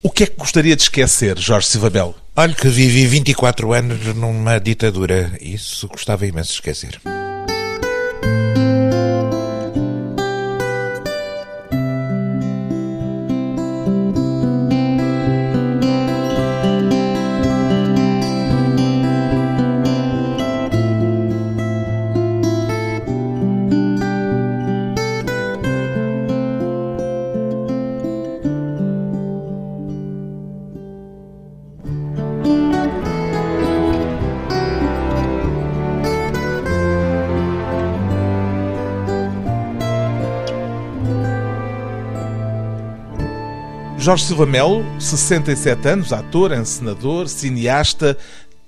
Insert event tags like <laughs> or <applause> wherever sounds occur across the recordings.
O que é que gostaria de esquecer, Jorge Silva Belo? Olha que vivi 24 anos numa ditadura. Isso gostava imenso de esquecer. Jorge Silva Melo, 67 anos, ator, encenador, cineasta,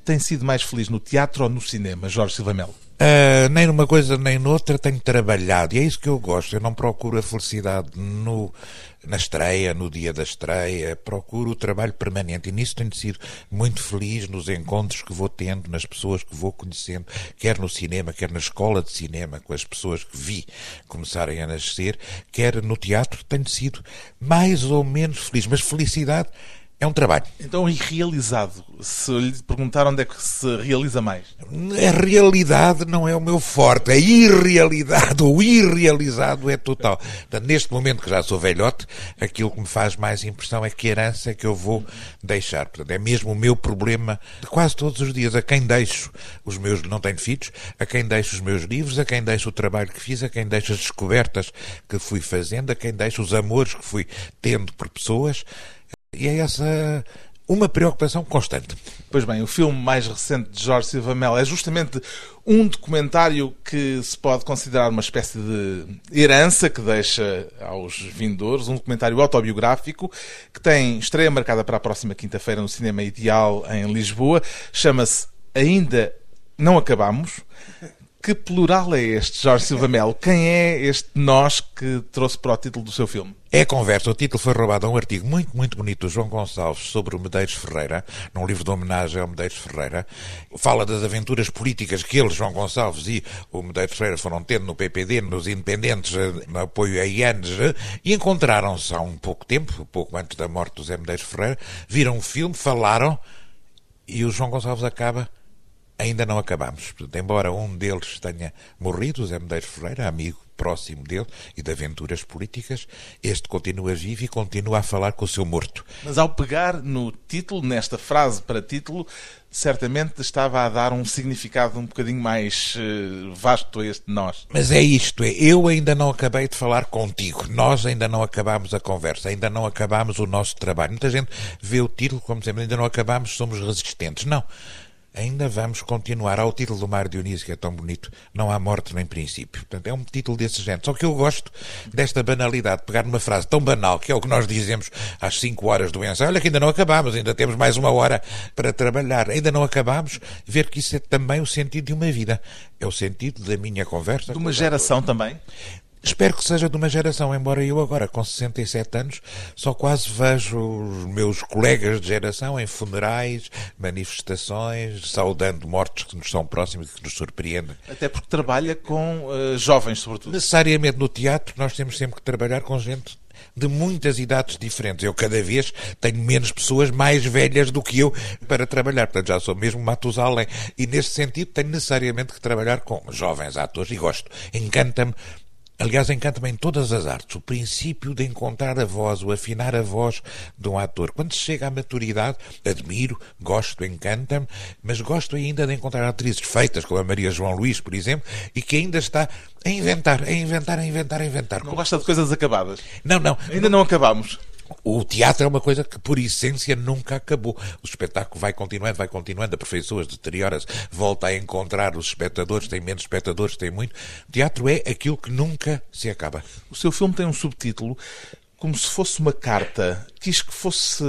tem sido mais feliz no teatro ou no cinema, Jorge Silva Melo? Uh, nem numa coisa nem noutra tenho trabalhado e é isso que eu gosto. Eu não procuro a felicidade no, na estreia, no dia da estreia, procuro o trabalho permanente e nisso tenho sido muito feliz nos encontros que vou tendo, nas pessoas que vou conhecendo, quer no cinema, quer na escola de cinema, com as pessoas que vi começarem a nascer, quer no teatro, tenho sido mais ou menos feliz. Mas felicidade é um trabalho. Então, irrealizado, se lhe perguntar onde é que se realiza mais? A realidade não é o meu forte. A irrealidade, <laughs> o irrealizado é total. Portanto, neste momento que já sou velhote, aquilo que me faz mais impressão é que herança é que eu vou deixar. Portanto, é mesmo o meu problema de quase todos os dias. A quem deixo os meus, não tenho filhos, a quem deixo os meus livros, a quem deixo o trabalho que fiz, a quem deixo as descobertas que fui fazendo, a quem deixo os amores que fui tendo por pessoas. E é essa uma preocupação constante. Pois bem, o filme mais recente de Jorge Silva Melo é justamente um documentário que se pode considerar uma espécie de herança que deixa aos vindores, um documentário autobiográfico que tem estreia marcada para a próxima quinta-feira no Cinema Ideal em Lisboa. Chama-se Ainda Não Acabamos. Que plural é este, Jorge Silva Melo? Quem é este nós que trouxe para o título do seu filme? É conversa. O título foi roubado a um artigo muito, muito bonito do João Gonçalves sobre o Medeiros Ferreira, num livro de homenagem ao Medeiros Ferreira. Fala das aventuras políticas que ele, João Gonçalves e o Medeiros Ferreira foram tendo no PPD, nos independentes, no apoio a IANES, e encontraram-se há um pouco tempo, pouco antes da morte do Zé Medeiros Ferreira, viram o filme, falaram, e o João Gonçalves acaba ainda não acabamos. Portanto, embora um deles tenha morrido, Zé Medeiros Ferreira, amigo próximo dele e de aventuras políticas, este continua vivo e continua a falar com o seu morto. Mas ao pegar no título, nesta frase para título, certamente estava a dar um significado um bocadinho mais uh, vasto a este nós. Mas é isto, é, eu ainda não acabei de falar contigo, nós ainda não acabamos a conversa, ainda não acabamos o nosso trabalho. Muita gente vê o título como dizendo, ainda não acabamos, somos resistentes. Não ainda vamos continuar. Ao título do Mário Dionísio, que é tão bonito, não há morte nem princípio. Portanto, é um título desse género. Só que eu gosto desta banalidade, pegar numa frase tão banal, que é o que nós dizemos às 5 horas do ensaio, olha que ainda não acabamos, ainda temos mais uma hora para trabalhar, ainda não acabamos, ver que isso é também o sentido de uma vida. É o sentido da minha conversa. De uma geração também? Espero que seja de uma geração, embora eu agora, com 67 anos, só quase vejo os meus colegas de geração em funerais, manifestações, saudando mortes que nos são próximos e que nos surpreendem. Até porque trabalha com uh, jovens, sobretudo. Necessariamente no teatro nós temos sempre que trabalhar com gente de muitas idades diferentes. Eu cada vez tenho menos pessoas mais velhas do que eu para trabalhar. Portanto, já sou mesmo Matusalém. E neste sentido tenho necessariamente que trabalhar com jovens atores e gosto. Encanta-me Aliás, encanta-me em todas as artes o princípio de encontrar a voz, o afinar a voz de um ator. Quando se chega à maturidade, admiro, gosto, encanta-me, mas gosto ainda de encontrar atrizes feitas, como a Maria João Luís, por exemplo, e que ainda está a inventar, a inventar, a inventar, a inventar. Não gosta de coisas acabadas? Não, não. Ainda não acabamos. O teatro é uma coisa que, por essência, nunca acabou. O espetáculo vai continuando, vai continuando, aperfeiçoa-se, deteriora-se, volta a encontrar os espectadores, tem menos espectadores, tem muito. O teatro é aquilo que nunca se acaba. O seu filme tem um subtítulo como se fosse uma carta. Quis que fosse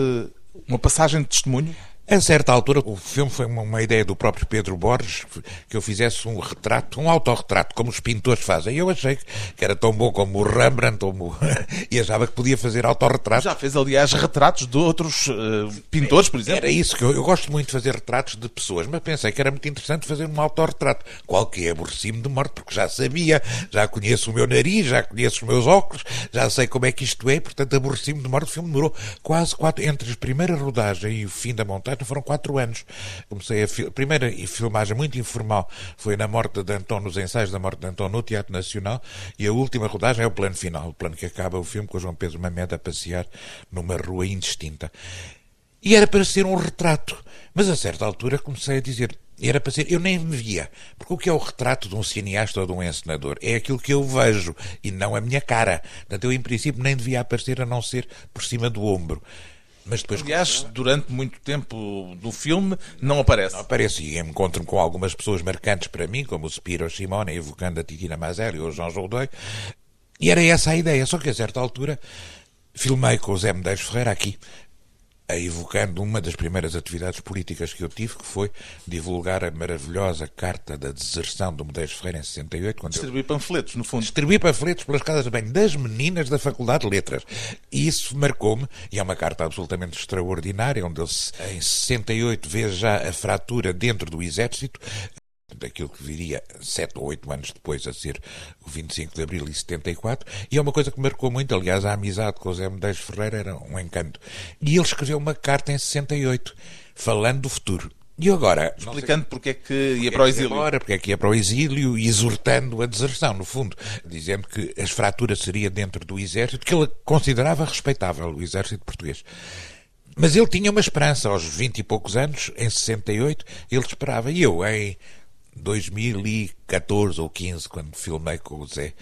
uma passagem de testemunho? A certa altura, o filme foi uma, uma, ideia do próprio Pedro Borges que eu fizesse um retrato, um autorretrato, como os pintores fazem. Eu achei que era tão bom como o Rembrandt, como... <laughs> e achava que podia fazer autorretratos. Já fez, aliás, retratos de outros uh, pintores, por exemplo. Era isso, que eu, eu, gosto muito de fazer retratos de pessoas, mas pensei que era muito interessante fazer um autorretrato. Qual que é aborreci-me de morte, porque já sabia, já conheço o meu nariz, já conheço os meus óculos, já sei como é que isto é, portanto aborreci-me de morte. O filme demorou quase quatro, entre a primeira rodagem e o fim da montagem, foram quatro anos. Comecei a, a primeira filmagem muito informal foi na morte de Anton, nos ensaios da morte de Anton no Teatro Nacional, e a última rodagem é o plano final, o plano que acaba o filme com o João Pedro Mamede a passear numa rua indistinta. E era para ser um retrato. Mas a certa altura comecei a dizer, era para ser, eu nem me via. Porque o que é o retrato de um cineasta ou de um encenador? É aquilo que eu vejo e não a minha cara. Portanto, eu em princípio nem devia aparecer a não ser por cima do ombro. Mas depois, Aliás, durante muito tempo do filme, não aparece. Não aparece e encontro-me com algumas pessoas marcantes para mim, como o Spiro Simone, evocando a Titina Mazelli ou o João Jodoi. E era essa a ideia, só que a certa altura filmei com o Zé Medeiros Ferreira aqui, evocando uma das primeiras atividades políticas que eu tive, que foi divulgar a maravilhosa carta da deserção do Medeiros Ferreira em 68. Quando Distribuir eu... panfletos, no fundo. Distribuir panfletos pelas casas de banho das meninas da Faculdade de Letras. E isso marcou-me, e é uma carta absolutamente extraordinária, onde ele, em 68, vê já a fratura dentro do Exército, daquilo que viria sete ou oito anos depois a ser o 25 de Abril e 74, e é uma coisa que marcou muito, aliás, a amizade com o Zé Medeiros Ferreira era um encanto. E ele escreveu uma carta em 68, falando do futuro. E agora... Explicando porque é que ia para o exílio. Agora, porque é que ia para o exílio e exortando a deserção, no fundo. Dizendo que as fraturas seria dentro do exército, que ele considerava respeitável, o exército português. Mas ele tinha uma esperança, aos 20 e poucos anos, em 68, ele esperava. E eu, em 2014 ou 15, quando filmei com o Zé,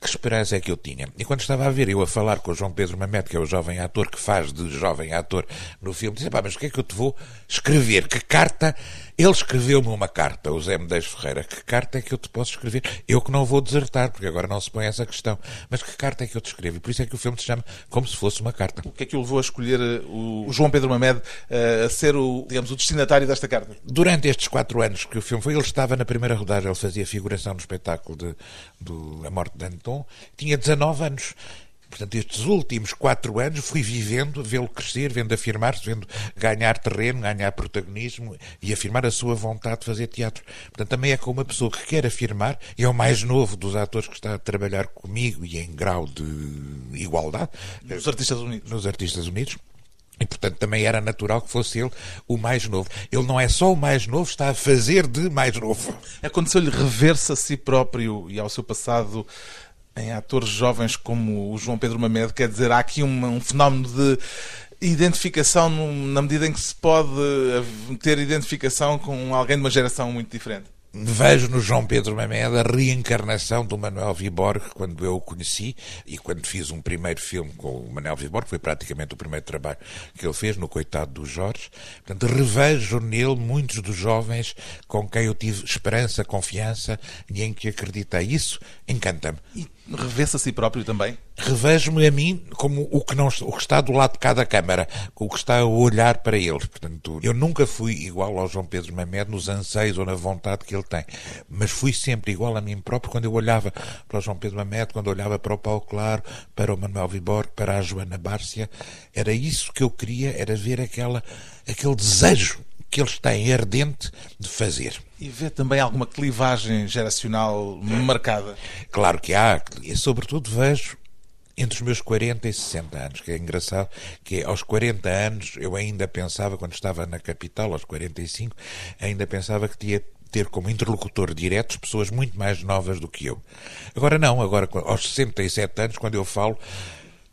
que esperança é que eu tinha? E quando estava a ver eu a falar com o João Pedro Mamete, que é o jovem ator que faz de jovem ator no filme, disse, pá, mas o que é que eu te vou escrever? Que carta ele escreveu-me uma carta, o Zé Medeiros Ferreira. Que carta é que eu te posso escrever? Eu que não vou desertar, porque agora não se põe essa questão. Mas que carta é que eu te escrevo? E por isso é que o filme se chama como se fosse uma carta. O que é que o levou a escolher eh, o João Pedro Mamed eh, a ser o, digamos, o destinatário desta carta? Durante estes quatro anos que o filme foi, ele estava na primeira rodagem, ele fazia figuração no espetáculo de, do A Morte de Anton, tinha 19 anos. Portanto, estes últimos quatro anos fui vivendo, vê-lo crescer, vendo afirmar-se, vendo ganhar terreno, ganhar protagonismo e afirmar a sua vontade de fazer teatro. Portanto, também é com uma pessoa que quer afirmar, e é o mais novo dos atores que está a trabalhar comigo e em grau de igualdade. Nos Artistas Unidos. Nos Artistas Unidos. E, portanto, também era natural que fosse ele o mais novo. Ele não é só o mais novo, está a fazer de mais novo. Aconteceu-lhe rever-se a si próprio e ao seu passado em atores jovens como o João Pedro Mamed, quer dizer, há aqui um, um fenómeno de identificação na medida em que se pode ter identificação com alguém de uma geração muito diferente vejo no João Pedro Mamed a reencarnação do Manuel Viborg quando eu o conheci e quando fiz um primeiro filme com o Manuel Viborg, foi praticamente o primeiro trabalho que ele fez no Coitado do Jorge. Portanto, revejo nele muitos dos jovens com quem eu tive esperança, confiança e em que acreditei. Isso encanta-me. E revê-se a si próprio também? Revejo-me a mim como o que, não, o que está do lado de cada câmara, o que está a olhar para ele. Portanto, eu nunca fui igual ao João Pedro Mamed nos anseios ou na vontade que ele tem, mas fui sempre igual a mim próprio quando eu olhava para o João Pedro Mamed, quando olhava para o Paulo Claro, para o Manuel Viborg, para a Joana Bárcia. Era isso que eu queria, era ver aquela, aquele desejo que eles têm ardente de fazer. E vê também alguma clivagem geracional marcada? Claro que há, e sobretudo vejo entre os meus 40 e 60 anos, que é engraçado, que aos 40 anos eu ainda pensava, quando estava na capital, aos 45, ainda pensava que tinha ter como interlocutor diretos pessoas muito mais novas do que eu. Agora não, agora aos 67 anos, quando eu falo,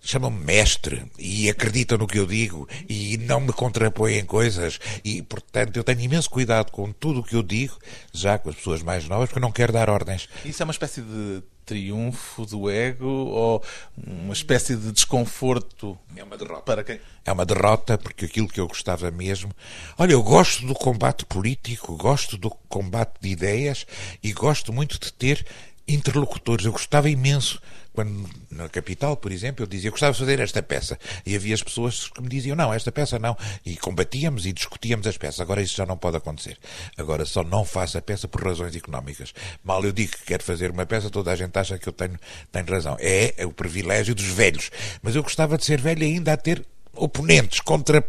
chamam-me mestre e acreditam no que eu digo e não me contrapõem em coisas e, portanto, eu tenho imenso cuidado com tudo o que eu digo, já com as pessoas mais novas, porque eu não quero dar ordens. Isso é uma espécie de triunfo do ego ou uma espécie de desconforto? É uma derrota. Para quem? É uma derrota porque aquilo que eu gostava mesmo. Olha, eu gosto do combate político, gosto do combate de ideias e gosto muito de ter interlocutores. Eu gostava imenso quando na capital, por exemplo, eu dizia gostava de fazer esta peça e havia as pessoas que me diziam não, esta peça não e combatíamos e discutíamos as peças. Agora isso já não pode acontecer. Agora só não faço a peça por razões económicas. Mal eu digo que quero fazer uma peça, toda a gente acha que eu tenho, tenho razão. É, é o privilégio dos velhos. Mas eu gostava de ser velho ainda a ter oponentes, contra,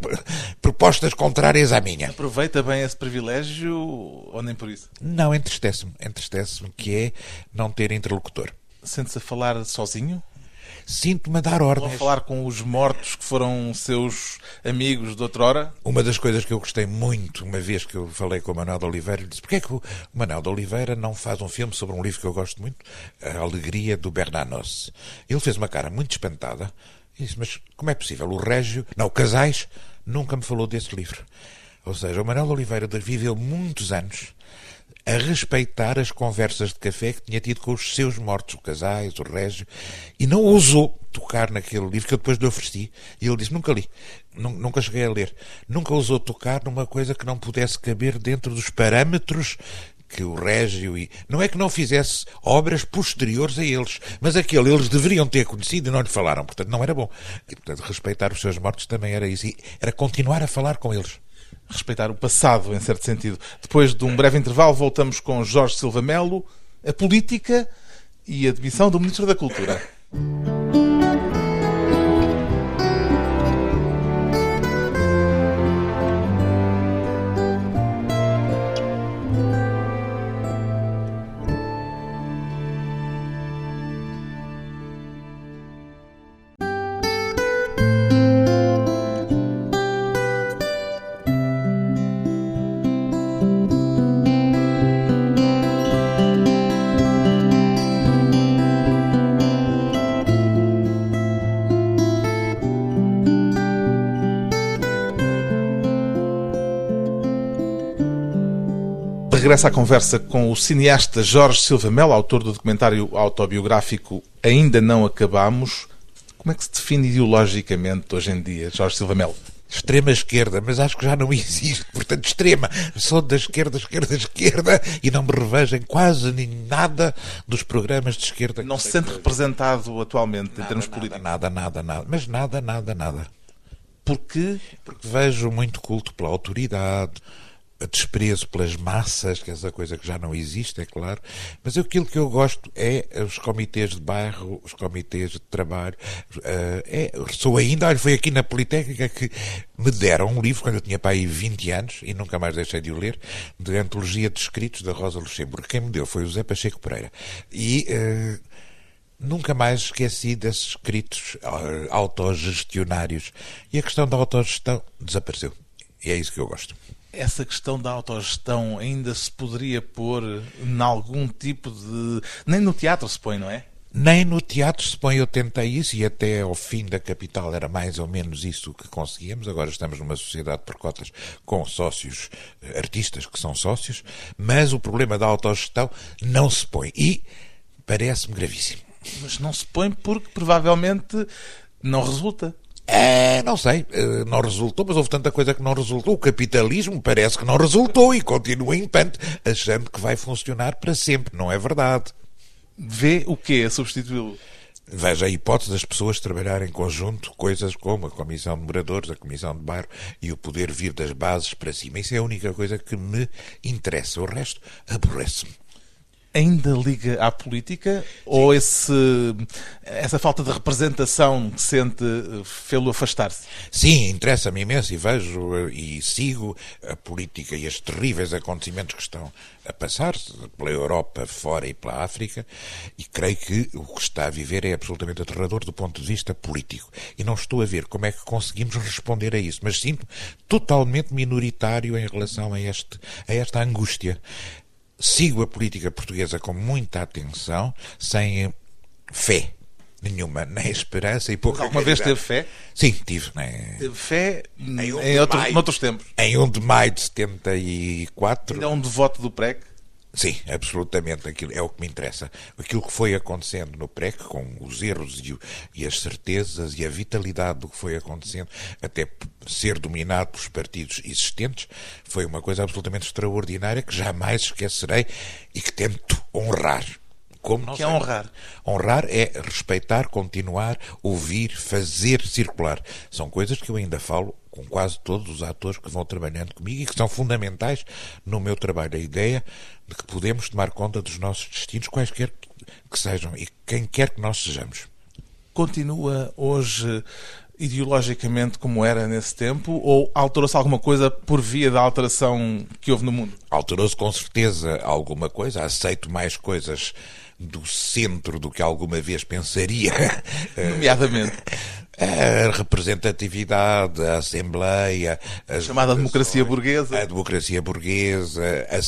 propostas contrárias à minha. Aproveita bem esse privilégio ou nem por isso? Não, entristece-me. Entristece-me que é não ter interlocutor. Sente-se a falar sozinho? Sinto-me a dar ordens. Ou a falar com os mortos que foram seus amigos de outrora? Uma das coisas que eu gostei muito, uma vez que eu falei com o Manuel de Oliveira, ele disse: porquê é que o Manuel de Oliveira não faz um filme sobre um livro que eu gosto muito, A Alegria do Bernanos? Ele fez uma cara muito espantada disse, mas como é possível? O Régio, não, o Casais, nunca me falou desse livro. Ou seja, o Manuel Oliveira viveu muitos anos a respeitar as conversas de café que tinha tido com os seus mortos, o Casais, o Régio, e não ousou tocar naquele livro que eu depois lhe ofereci. E ele disse: Nunca li, nunca cheguei a ler. Nunca ousou tocar numa coisa que não pudesse caber dentro dos parâmetros que o Régio e. Não é que não fizesse obras posteriores a eles, mas aquele eles deveriam ter conhecido e não lhe falaram, portanto não era bom. E, portanto, respeitar os seus mortos também era isso. E era continuar a falar com eles. Respeitar o passado, em certo sentido. Depois de um breve intervalo, voltamos com Jorge Silva Melo, a política e a demissão do Ministro da Cultura. Regressa à conversa com o cineasta Jorge Silva Melo, autor do documentário autobiográfico Ainda Não Acabamos. Como é que se define ideologicamente hoje em dia, Jorge Silva Melo? extrema esquerda, mas acho que já não existe, portanto, extrema. Sou da esquerda, esquerda, esquerda e não me revejo em quase nem nada dos programas de esquerda. Não se sente representado atualmente nada, em termos nada, políticos? Nada, nada, nada. Mas nada, nada, nada. Porquê? Porque vejo muito culto pela autoridade, desprezo pelas massas, que é essa coisa que já não existe, é claro, mas aquilo que eu gosto é os comitês de bairro, os comitês de trabalho. Uh, é, sou ainda, olha, foi aqui na Politécnica que me deram um livro, quando eu tinha para aí 20 anos, e nunca mais deixei de o ler, de antologia de escritos da Rosa Luxemburgo. Quem me deu foi o José Pacheco Pereira. E. Uh, Nunca mais esqueci desses escritos uh, autogestionários. E a questão da autogestão desapareceu. E é isso que eu gosto essa questão da autogestão ainda se poderia pôr em algum tipo de. Nem no teatro se põe, não é? Nem no teatro se põe, eu tentei isso e até ao fim da capital era mais ou menos isso que conseguíamos. Agora estamos numa sociedade por cotas com sócios, eh, artistas que são sócios, mas o problema da autogestão não se põe e parece-me gravíssimo. Mas não se põe porque provavelmente não resulta. É, não sei, eh, não resultou, mas houve tanta coisa que não resultou. O capitalismo parece que não resultou e continua impante, achando que vai funcionar para sempre. Não é verdade. Vê o que a substituí-lo? Veja a hipótese das pessoas trabalharem em conjunto, coisas como a Comissão de Moradores, a Comissão de Bairro e o poder vir das bases para cima. Isso é a única coisa que me interessa. O resto aborrece-me ainda liga à política Sim. ou esse, essa falta de representação que sente fê-lo afastar-se? Sim, interessa-me imenso e vejo eh, e sigo a política e os terríveis acontecimentos que estão a passar-se pela Europa fora e pela África e creio que o que está a viver é absolutamente aterrador do ponto de vista político. E não estou a ver como é que conseguimos responder a isso, mas sinto totalmente minoritário em relação a, este, a esta angústia sigo a política portuguesa com muita atenção, sem fé nenhuma, nem esperança e pouca Alguma vez teve fé? Sim, tive. Né? Teve fé em, em, outros, maio, em outros tempos? Em 1 de maio de 74. Ainda é um devoto do PREC? Sim, absolutamente. Aquilo é o que me interessa. Aquilo que foi acontecendo no PREC, com os erros e, e, as certezas e a vitalidade do que foi acontecendo, até ser dominado pelos partidos existentes, foi uma coisa absolutamente extraordinária que jamais esquecerei e que tento honrar Como não que é honrar. Honrar é respeitar, continuar, ouvir, fazer circular. São coisas que eu ainda falo com quase todos os atores que vão trabalhando comigo e que são fundamentais no meu trabalho. A ideia de que podemos tomar conta dos nossos destinos, quaisquer que sejam, e quem quer que nós sejamos. Continua hoje ideologicamente como era nesse tempo ou alterou-se alguma coisa por via da alteração que houve no mundo? Alterou-se com certeza alguma coisa. Aceito mais coisas do centro do que alguma vez pensaria. <laughs> Nomeadamente. A representatividade, a Assembleia. A chamada democracia burguesa. A democracia burguesa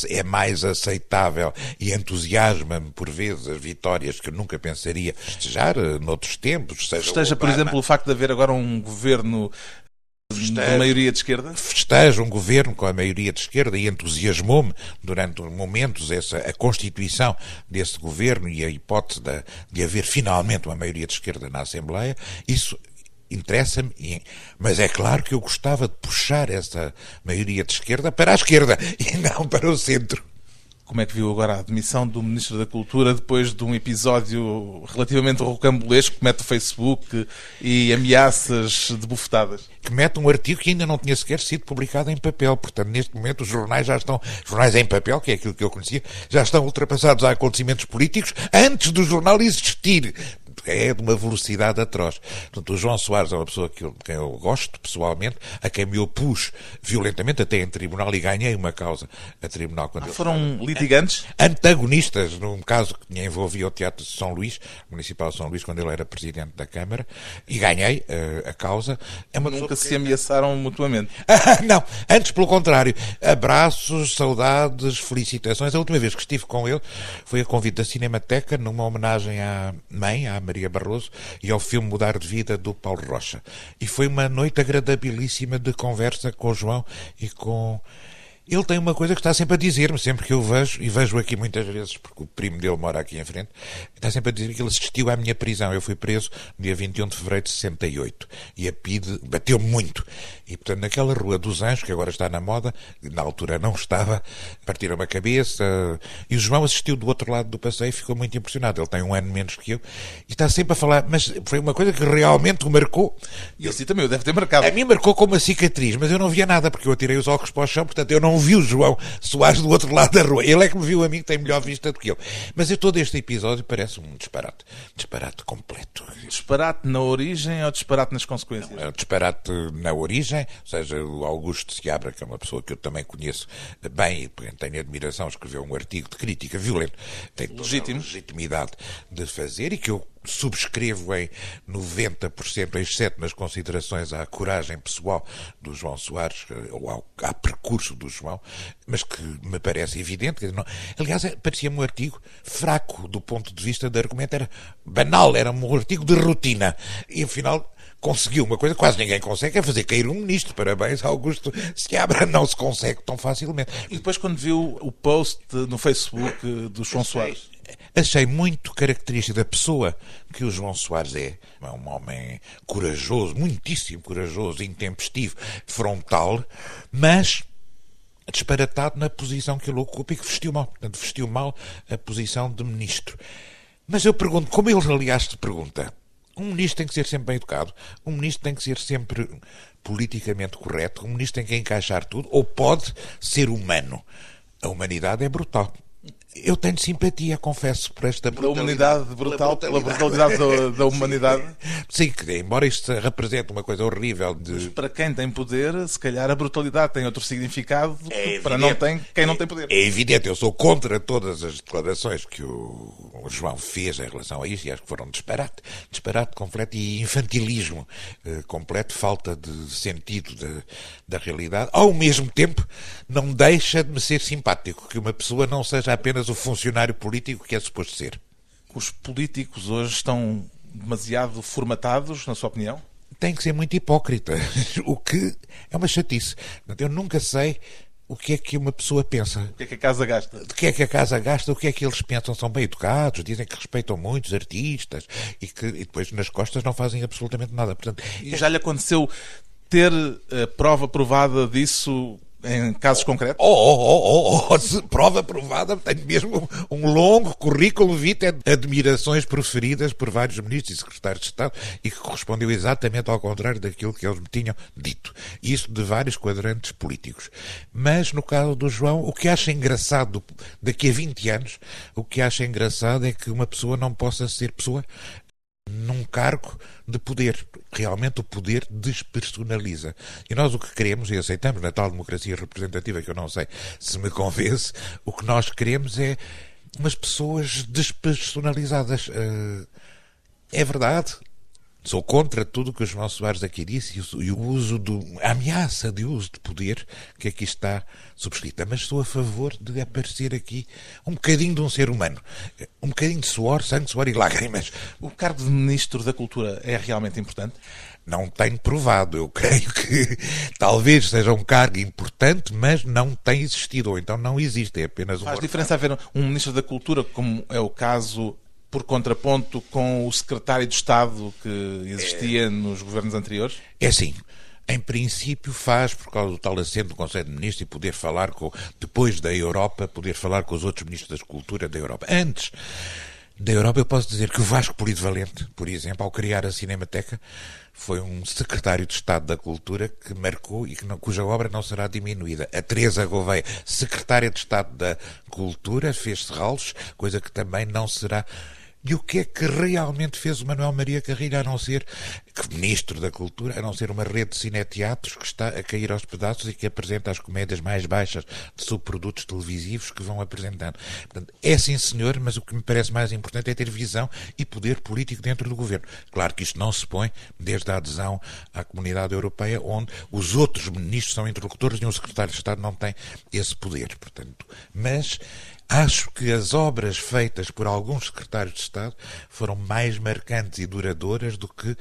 é mais aceitável e entusiasma-me, por vezes, as vitórias que eu nunca pensaria festejar eh, noutros tempos. Seja Festeja, por exemplo, o facto de haver agora um governo Festejo, de maioria de esquerda? Festeja um governo com a maioria de esquerda e entusiasmou-me durante momentos essa, a constituição desse governo e a hipótese de, de haver finalmente uma maioria de esquerda na Assembleia. Isso interessa-me, mas é claro que eu gostava de puxar essa maioria de esquerda para a esquerda <laughs> e não para o centro. Como é que viu agora a admissão do Ministro da Cultura depois de um episódio relativamente rocambolesco que mete o Facebook e ameaças de bufetadas? Que mete um artigo que ainda não tinha sequer sido publicado em papel. Portanto, neste momento os jornais já estão, jornais em papel, que é aquilo que eu conhecia, já estão ultrapassados a acontecimentos políticos antes do jornal existir é de uma velocidade atroz. Portanto, o João Soares é uma pessoa que eu, quem eu gosto pessoalmente, a quem me opus violentamente até em tribunal e ganhei uma causa a tribunal. Quando ah, foram litigantes? Antagonistas, num caso que envolvia o Teatro de São Luís, Municipal de São Luís, quando ele era presidente da Câmara, e ganhei uh, a causa. É uma Nunca se ameaçaram mutuamente? <laughs> não, antes pelo contrário. Abraços, saudades, felicitações. A última vez que estive com ele foi a convite da Cinemateca, numa homenagem à mãe, à Maria Maria Barroso e ao filme Mudar de Vida do Paulo Rocha. E foi uma noite agradabilíssima de conversa com o João e com ele tem uma coisa que está sempre a dizer-me, sempre que eu vejo, e vejo aqui muitas vezes, porque o primo dele mora aqui em frente, está sempre a dizer que ele assistiu à minha prisão. Eu fui preso no dia 21 de fevereiro de 68 e a PIDE bateu muito. E, portanto, naquela Rua dos Anjos, que agora está na moda, na altura não estava, partiram a cabeça. E o João assistiu do outro lado do passeio e ficou muito impressionado. Ele tem um ano menos que eu e está sempre a falar, mas foi uma coisa que realmente o marcou. E assim também o deve ter marcado. A mim marcou como uma cicatriz, mas eu não via nada, porque eu atirei os óculos para o chão, portanto eu não não viu João Soares do outro lado da rua. Ele é que me viu a mim, que tem melhor vista do que eu. Mas eu, todo este episódio parece um disparate. Disparate completo. Disparate na origem ou disparate nas consequências? Não, é um disparate na origem, ou seja, o Augusto Seabra, que é uma pessoa que eu também conheço bem e tenho admiração, escreveu um artigo de crítica violento, tem Legítimo. legitimidade de fazer e que eu subscrevo em 90%, exceto nas considerações à coragem pessoal do João Soares, eh, ou ao, ao percurso do João, mas que me parece evidente. Não, aliás, é, parecia-me um artigo fraco do ponto de vista de argumento, era banal, era um artigo de rotina. E afinal conseguiu uma coisa que quase ninguém consegue, é fazer cair um ministro. Parabéns, Augusto Seabra, não se consegue tão facilmente. E depois quando viu o post no Facebook do João Soares? Achei muito característico da pessoa que o João Soares é. É um homem corajoso, muitíssimo corajoso, intempestivo, frontal, mas disparatado na posição que ele ocupa e que vestiu mal. Portanto, vestiu mal a posição de ministro. Mas eu pergunto, como ele, aliás, te pergunta, um ministro tem que ser sempre bem educado, um ministro tem que ser sempre politicamente correto, um ministro tem que encaixar tudo, ou pode ser humano. A humanidade é brutal. Eu tenho simpatia, confesso, por esta brutalidade. Da humanidade brutal, pela brutalidade, da, da, humanidade. Sim, que embora isto represente uma coisa horrível de... Mas para quem tem poder, se calhar a brutalidade tem outro significado é para não tem, quem não tem poder. É evidente, eu sou contra todas as declarações que o João fez em relação a isso e acho que foram disparate. Disparate completo e infantilismo eh, completo, falta de sentido de, da realidade. Ao mesmo tempo, não deixa de me ser simpático que uma pessoa não seja apenas o funcionário político que é suposto ser. Os políticos hoje estão demasiado formatados, na sua opinião? Tem que ser muito hipócrita, <laughs> o que é uma chatice. Eu nunca sei o que é que uma pessoa pensa. O que é que a casa gasta? O que é que a casa gasta, o que é que eles pensam. São bem educados, dizem que respeitam muitos artistas e que e depois nas costas não fazem absolutamente nada. Portanto, e já lhe aconteceu ter a prova provada disso em casos concretos? Oh, oh, oh, oh, prova provada, tenho mesmo um longo currículo vitae de admirações proferidas por vários ministros e secretários de Estado e que correspondeu exatamente ao contrário daquilo que eles me tinham dito. Isso de vários quadrantes políticos. Mas no caso do João, o que acho engraçado daqui a 20 anos, o que acho engraçado é que uma pessoa não possa ser pessoa num cargo de poder. Realmente o poder despersonaliza. E nós o que queremos, e aceitamos na tal democracia representativa, que eu não sei se me convence, o que nós queremos é umas pessoas despersonalizadas. Uh, é verdade, Sou contra tudo o que o João Soares aqui disse e o uso do. a ameaça de uso de poder que aqui está subscrita. Mas sou a favor de aparecer aqui um bocadinho de um ser humano. Um bocadinho de suor, sangue, suor e lágrimas. O cargo de Ministro da Cultura é realmente importante? Não tenho provado. Eu creio que talvez seja um cargo importante, mas não tem existido, ou então não existe. É apenas um. Faz diferença haver um Ministro da Cultura, como é o caso por contraponto com o secretário de Estado que existia é... nos governos anteriores? É assim. Em princípio faz, por causa do tal assento do Conselho de Ministros e poder falar com, depois da Europa, poder falar com os outros ministros da Cultura da Europa. Antes da Europa, eu posso dizer que o Vasco Polivalente, por exemplo, ao criar a Cinemateca, foi um secretário de Estado da Cultura que marcou e que não, cuja obra não será diminuída. A Teresa Gouveia, secretária de Estado da Cultura, fez serralos, coisa que também não será e o que é que realmente fez o Manuel Maria Carrilho, a não ser ministro da Cultura, a não ser uma rede de cineteatros que está a cair aos pedaços e que apresenta as comédias mais baixas de subprodutos televisivos que vão apresentando. Portanto, é sim senhor, mas o que me parece mais importante é ter visão e poder político dentro do governo. Claro que isto não se põe desde a adesão à comunidade europeia, onde os outros ministros são interlocutores e um secretário de Estado não tem esse poder. Portanto, mas Acho que as obras feitas por alguns secretários de Estado foram mais marcantes e duradouras do que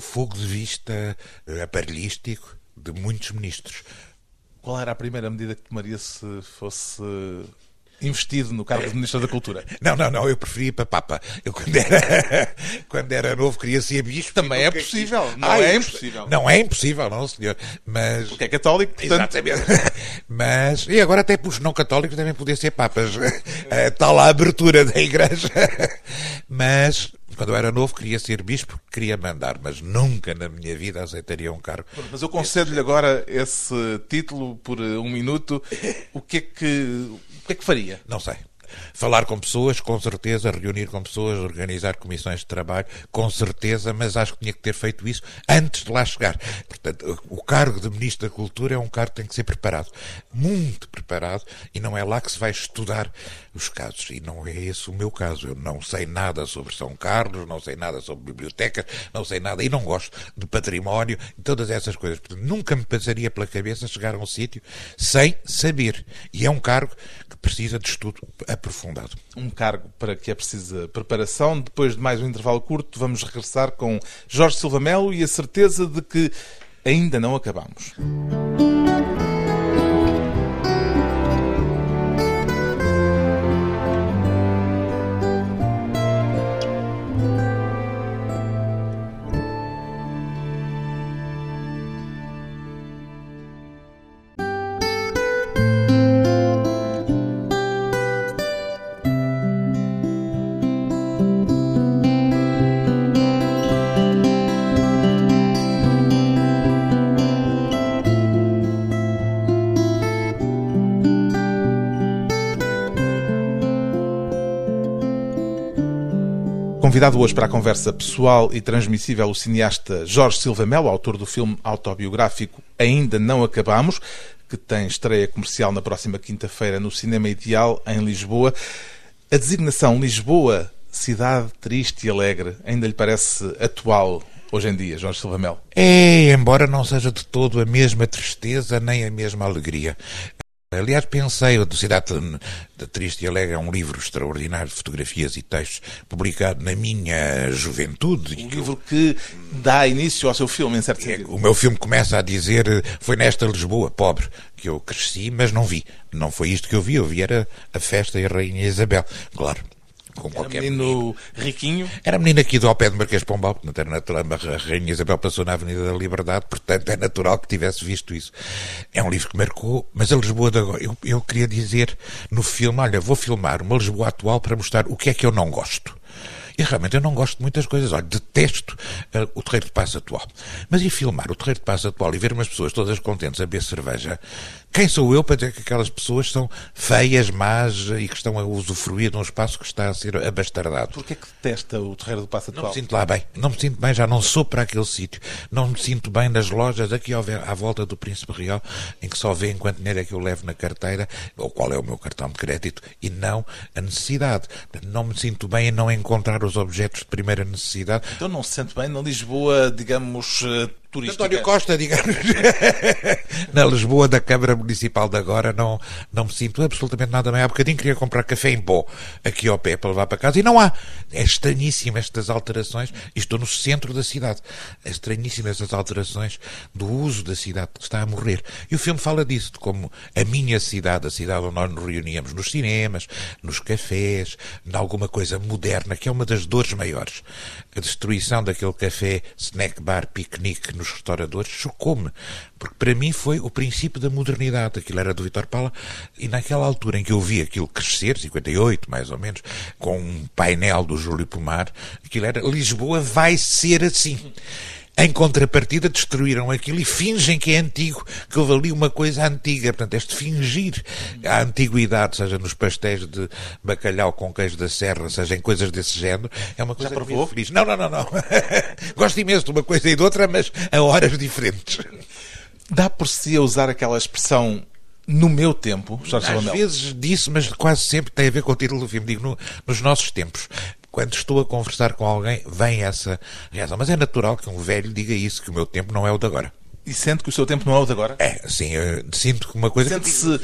o fogo de vista eh, aparelhístico de muitos ministros. Qual era a primeira medida que tomaria se fosse investido no cargo de Ministro da Cultura. <laughs> Não, não, não, eu preferia ir para Papa. Eu quando era, <laughs> quando era novo queria ser bispo. Também é possível, não ah, é impossível. Não é impossível, não, senhor. Mas... Porque é católico, portanto... Exatamente. <laughs> Mas, e agora até para os não católicos também poder ser Papas. Está lá a abertura da Igreja. Mas quando eu era novo queria ser bispo, queria mandar, mas nunca na minha vida aceitaria um cargo. Mas eu concedo-lhe agora esse título por um minuto. O que é que que é que faria? Não sei. Falar com pessoas, com certeza, reunir com pessoas, organizar comissões de trabalho, com certeza, mas acho que tinha que ter feito isso antes de lá chegar. Portanto, o cargo de Ministro da Cultura é um cargo que tem que ser preparado, muito preparado, e não é lá que se vai estudar os casos. E não é esse o meu caso. Eu não sei nada sobre São Carlos, não sei nada sobre bibliotecas, não sei nada, e não gosto de património, todas essas coisas. Portanto, nunca me passaria pela cabeça chegar a um sítio sem saber. E é um cargo que precisa de estudo aprofundado. Um cargo para que é precisa preparação. Depois de mais um intervalo curto, vamos regressar com Jorge Silva Melo e a certeza de que ainda não acabamos. Convidado hoje para a conversa pessoal e transmissível o cineasta Jorge Silva Melo, autor do filme autobiográfico Ainda Não Acabamos, que tem estreia comercial na próxima quinta-feira no Cinema Ideal, em Lisboa. A designação Lisboa, cidade triste e alegre, ainda lhe parece atual hoje em dia, Jorge Silva Melo? É, embora não seja de todo a mesma tristeza nem a mesma alegria. Aliás, pensei, a Cidade da Triste e Alegre é um livro extraordinário de fotografias e textos, publicado na minha juventude. Um livro que dá início ao seu filme, em certo é, sentido. O meu filme começa a dizer, foi nesta Lisboa pobre que eu cresci, mas não vi. Não foi isto que eu vi, eu vi era a festa e a Rainha Isabel. Claro, com Era qualquer menino riquinho. Era menino aqui do ao pé de Marquês Pombal, portanto era natural, a Rainha Isabel passou na Avenida da Liberdade, portanto é natural que tivesse visto isso. É um livro que marcou, mas a Lisboa de agora, eu, eu queria dizer no filme, olha, vou filmar uma Lisboa atual para mostrar o que é que eu não gosto. E realmente eu não gosto de muitas coisas. Olha, detesto uh, o Terreiro de Paz atual. Mas e filmar o Terreiro de Paz atual e ver umas pessoas todas contentes a beber cerveja, quem sou eu para dizer que aquelas pessoas são feias, más e que estão a usufruir de um espaço que está a ser abastardado? Porquê é que detesta o Terreiro do Passo Não Atual? me sinto lá bem. Não me sinto bem, já não sou para aquele sítio. Não me sinto bem nas lojas aqui à volta do Príncipe Real, em que só vê enquanto dinheiro é que eu levo na carteira, ou qual é o meu cartão de crédito, e não a necessidade. Não me sinto bem em não encontrar os objetos de primeira necessidade. Então não se sente bem na Lisboa, digamos, eh, turística. António Costa, digamos. <laughs> Na Lisboa da Câmara Municipal de agora não, não me sinto absolutamente nada bem. Há bocadinho queria comprar café em pó aqui ao pé para levar para casa e não há. É estranhíssimo estas alterações. Estou no centro da cidade. É estranhíssimo estas alterações do uso da cidade que está a morrer. E o filme fala disso, de como a minha cidade, a cidade onde nós nos reuníamos nos cinemas, nos cafés, em alguma coisa moderna, que é uma das dores maiores. A destruição daquele café, snack bar, piquenique nos restauradores, chocou-me. Porque para mim foi o princípio da modernidade. Aquilo era do Vitor Pala. E naquela altura em que eu vi aquilo crescer, 58 mais ou menos, com um painel do Júlio Pomar, aquilo era Lisboa vai ser assim. Em contrapartida, destruíram aquilo e fingem que é antigo, que houve ali uma coisa antiga. Portanto, este fingir a antiguidade, seja nos pastéis de bacalhau com queijo da serra, seja em coisas desse género, é uma coisa que me provou? feliz. Não, não, não, não. <laughs> Gosto imenso de uma coisa e de outra, mas a horas diferentes. Dá por si a usar aquela expressão no meu tempo, Jorge Às vezes disse, mas quase sempre tem a ver com o título do filme. Digo, no- nos nossos tempos. Quando estou a conversar com alguém, vem essa reação. Mas é natural que um velho diga isso, que o meu tempo não é o de agora. E sente que o seu tempo não é o de agora? É, sim, eu sinto que uma coisa... Sente-se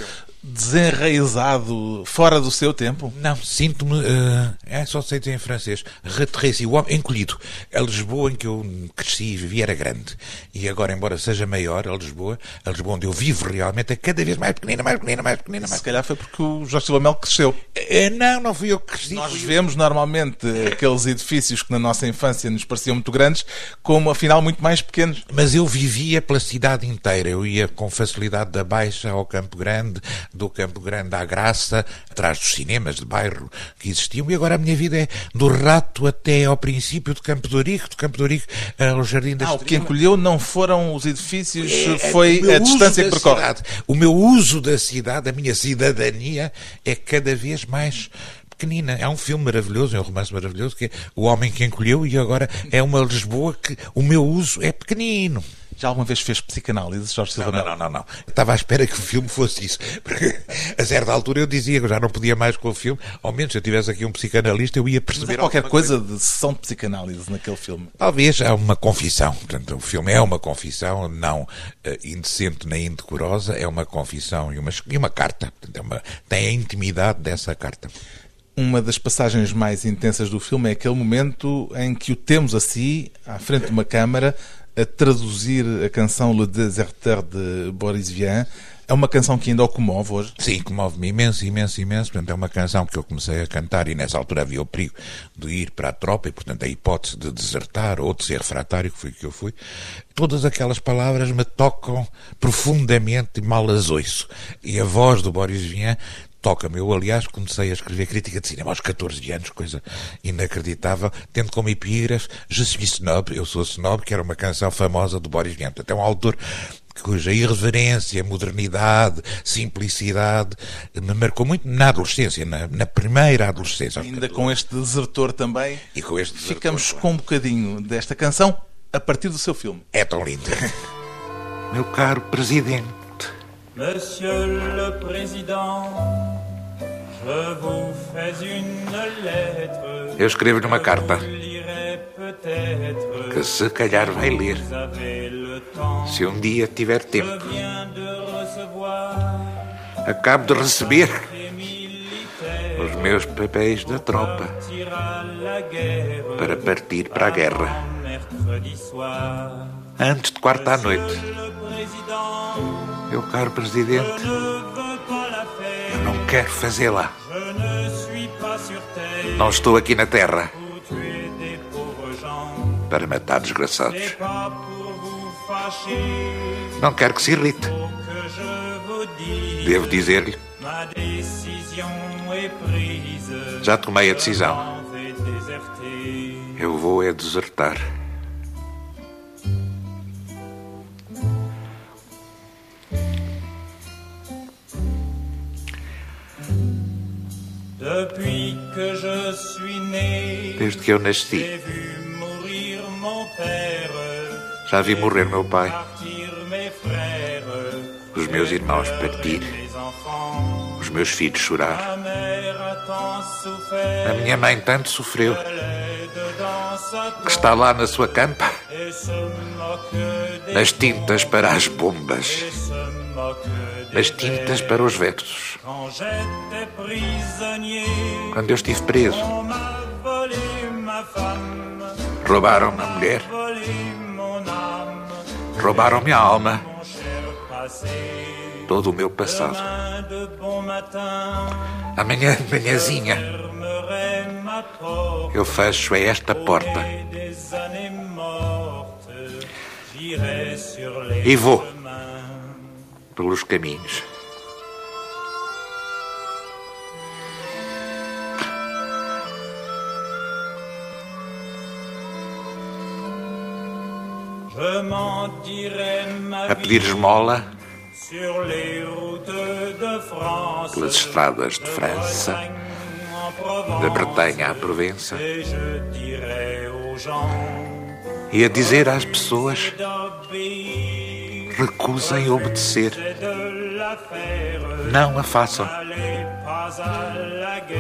desenraizado, fora do seu tempo? Não, sinto-me, eh, é só sei dizer em francês, retracé, o homem encolhido. A Lisboa em que eu cresci e vivi era grande. E agora, embora seja maior, a Lisboa, a Lisboa onde eu vivo realmente é cada vez mais pequenina, mais pequenina, mais pequenina, mais Se calhar foi porque o Jorge Lamel cresceu. Eh, Não, não fui eu que cresci. Nós fui eu. vemos normalmente aqueles edifícios que na nossa infância nos pareciam muito grandes, como afinal muito mais pequenos. Mas eu vivia pela cidade inteira. Eu ia com facilidade da Baixa ao Campo Grande, do Campo Grande à Graça, atrás dos cinemas de bairro que existiam. E agora a minha vida é do Rato até ao princípio do Campo do Ourique, do Campo do Ourique ao Jardim da Ah, o que encolheu não foram os edifícios, É, foi o meu a distância que percorre. cidade. O meu uso da cidade, a minha cidadania, é cada vez mais pequenina. É um filme maravilhoso, é um romance maravilhoso, que é O Homem que Encolheu, e agora é uma Lisboa que o meu uso é pequenino. Já alguma vez fez psicanálise, Jorge Silva Não, não, não, não. Estava à espera que o filme fosse isso. Porque a certa altura eu dizia que eu já não podia mais com o filme. Ao menos se eu tivesse aqui um psicanalista, eu ia Mas perceber há qualquer alguma coisa de sessão de psicanálise naquele filme. Talvez há uma confissão. Portanto, o filme é uma confissão, não eh, indecente nem indecorosa, é uma confissão e uma, e uma carta. Portanto, é uma- tem a intimidade dessa carta. Uma das passagens mais intensas do filme é aquele momento em que o temos a si, à frente de uma câmara, a traduzir a canção Le Déserteur de Boris Vian. É uma canção que ainda o comove hoje. Sim, comove-me imenso, imenso, imenso. Portanto, é uma canção que eu comecei a cantar e nessa altura havia o perigo de ir para a tropa e, portanto, a hipótese de desertar ou de ser refratário, que foi o que eu fui. Todas aquelas palavras me tocam profundamente e mal as ouço. E a voz do Boris Vian toca-me. Eu, aliás, comecei a escrever crítica de cinema aos 14 anos, coisa inacreditável, tendo como epígrafe Je suis snob, eu sou snob, que era uma canção famosa do Boris Vian. Portanto, é um autor cuja irreverência, modernidade, simplicidade me marcou muito na adolescência, na, na primeira adolescência. Ainda com este desertor também, E com este desertor, ficamos claro. com um bocadinho desta canção a partir do seu filme. É tão lindo. Meu caro presidente, Monsieur le Président, je vous fais une lettre. eu escrevo-lhe uma carta que se calhar vai ler, se um dia tiver tempo. Acabo de receber os meus papéis da tropa para partir para a guerra antes de quarta à noite. Meu caro presidente, eu não quero sur terre Não estou aqui na Terra para matar desgraçados. Não quero que se irrite. Devo dizer-lhe, já tomei a decisão. Eu vou é desertar. Desde que eu nasci, já vi morrer meu pai, os meus irmãos partir, os meus filhos chorar. A minha mãe tanto sofreu. Que está lá na sua campa, nas tintas para as bombas, nas tintas para os versos. Quando eu estive preso, roubaram-me a mulher, roubaram-me a alma, todo o meu passado. Demain de Amanhã, manhãzinha, eu fecho a esta porta e vou. Pelos caminhos. A pedir esmola pelas estradas de França, da Bretanha à Provença, e a dizer às pessoas: recusem obedecer, não a façam,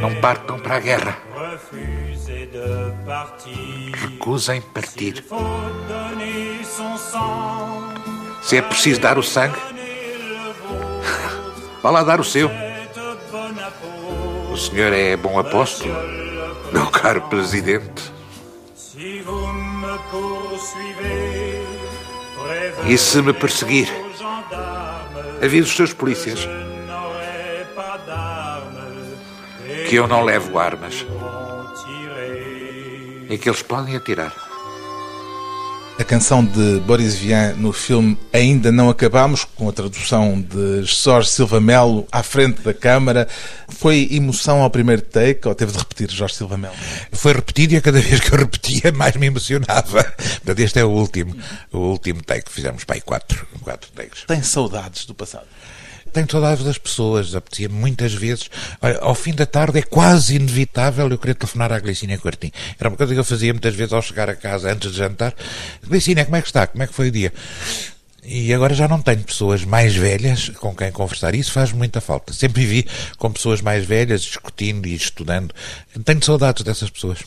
não partam para a guerra, recusem partir. Se é preciso dar o sangue, <laughs> vá lá dar o seu. O senhor é bom apóstolo, meu caro presidente. Si vous me poursuivez, E se me perseguir, avise os seus polícias que eu não levo armas e que eles podem atirar. A canção de Boris Vian no filme Ainda Não Acabamos, com a tradução de Jorge Silva Melo à frente da câmara. Foi emoção ao primeiro take ou teve de repetir Jorge Silva Melo? Foi repetido e a cada <laughs> vez que eu repetia mais me emocionava. Portanto, este é o último, o último take. Fizemos para aí quatro, quatro takes. Tem saudades do passado? Tenho saudades das pessoas, apetecia muitas vezes. Olha, ao fim da tarde é quase inevitável eu querer telefonar à Glicínia Quartim. Era uma coisa que eu fazia muitas vezes ao chegar a casa antes de jantar. Glicínia, como é que está? Como é que foi o dia? E agora já não tenho pessoas mais velhas com quem conversar. Isso faz muita falta. Sempre vivi com pessoas mais velhas, discutindo e estudando. Tenho saudades dessas pessoas.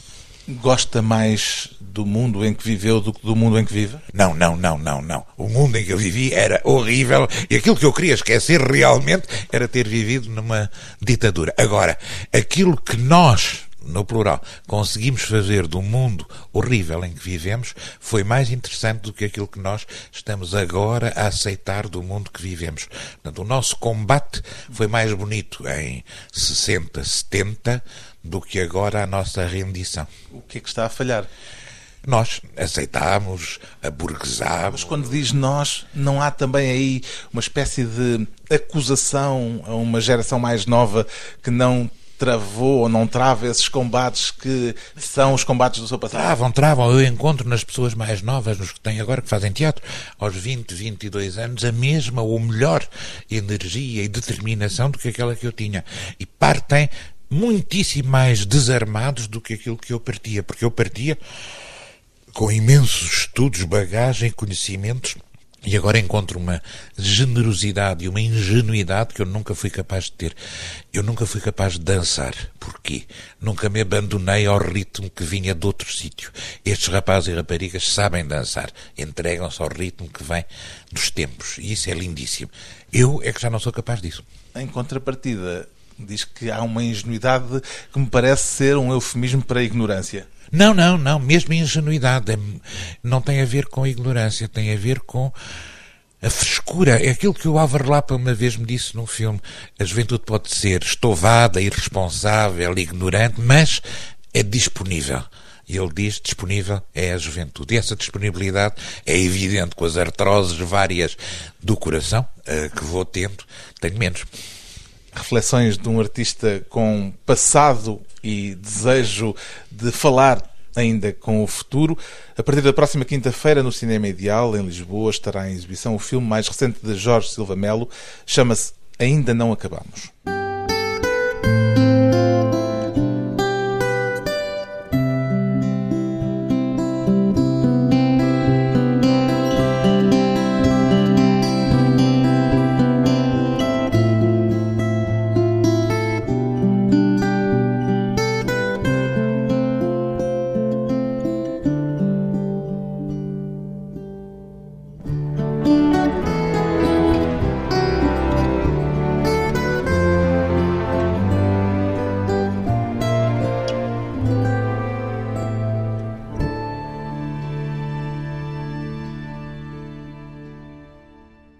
Gosta mais do mundo em que viveu do que do mundo em que vive? Não, não, não, não, não. O mundo em que eu vivi era horrível e aquilo que eu queria esquecer realmente era ter vivido numa ditadura. Agora, aquilo que nós, no plural, conseguimos fazer do mundo horrível em que vivemos foi mais interessante do que aquilo que nós estamos agora a aceitar do mundo que vivemos. Portanto, o nosso combate foi mais bonito em 60, 70 do que agora a nossa rendição. O que é que está a falhar? Nós aceitámos, aburguesámos. Mas quando diz nós, não há também aí uma espécie de acusação a uma geração mais nova que não travou ou não trava esses combates que são os combates do seu passado? Travam, travam. Eu encontro nas pessoas mais novas, nos que têm agora, que fazem teatro, aos 20, 22 anos, a mesma ou melhor energia e determinação do que aquela que eu tinha. E partem muitíssimo mais desarmados do que aquilo que eu partia. Porque eu partia com imensos estudos, bagagem, conhecimentos. E agora encontro uma generosidade e uma ingenuidade que eu nunca fui capaz de ter. Eu nunca fui capaz de dançar. Porquê? Nunca me abandonei ao ritmo que vinha de outro sítio. Estes rapazes e raparigas sabem dançar. Entregam-se ao ritmo que vem dos tempos. E isso é lindíssimo. Eu é que já não sou capaz disso. Em contrapartida, diz que há uma ingenuidade que me parece ser um eufemismo para a ignorância. Não, não, não. Mesmo a ingenuidade. É- Não tem a ver com ignorância. Tem a ver com a frescura, é aquilo que o Álvaro Lapa uma vez me disse num filme. A juventude pode ser estovada, irresponsável, ignorante, mas é disponível. E ele diz disponível é a juventude. E essa disponibilidade é evidente com as artroses várias do coração que vou tendo, tenho menos. Reflexões de um artista com passado e desejo de falar ainda com o futuro. A partir da próxima quinta-feira, no Cinema Ideal, em Lisboa, estará em exibição o filme mais recente de Jorge Silva Melo, chama-se Ainda Não Acabamos.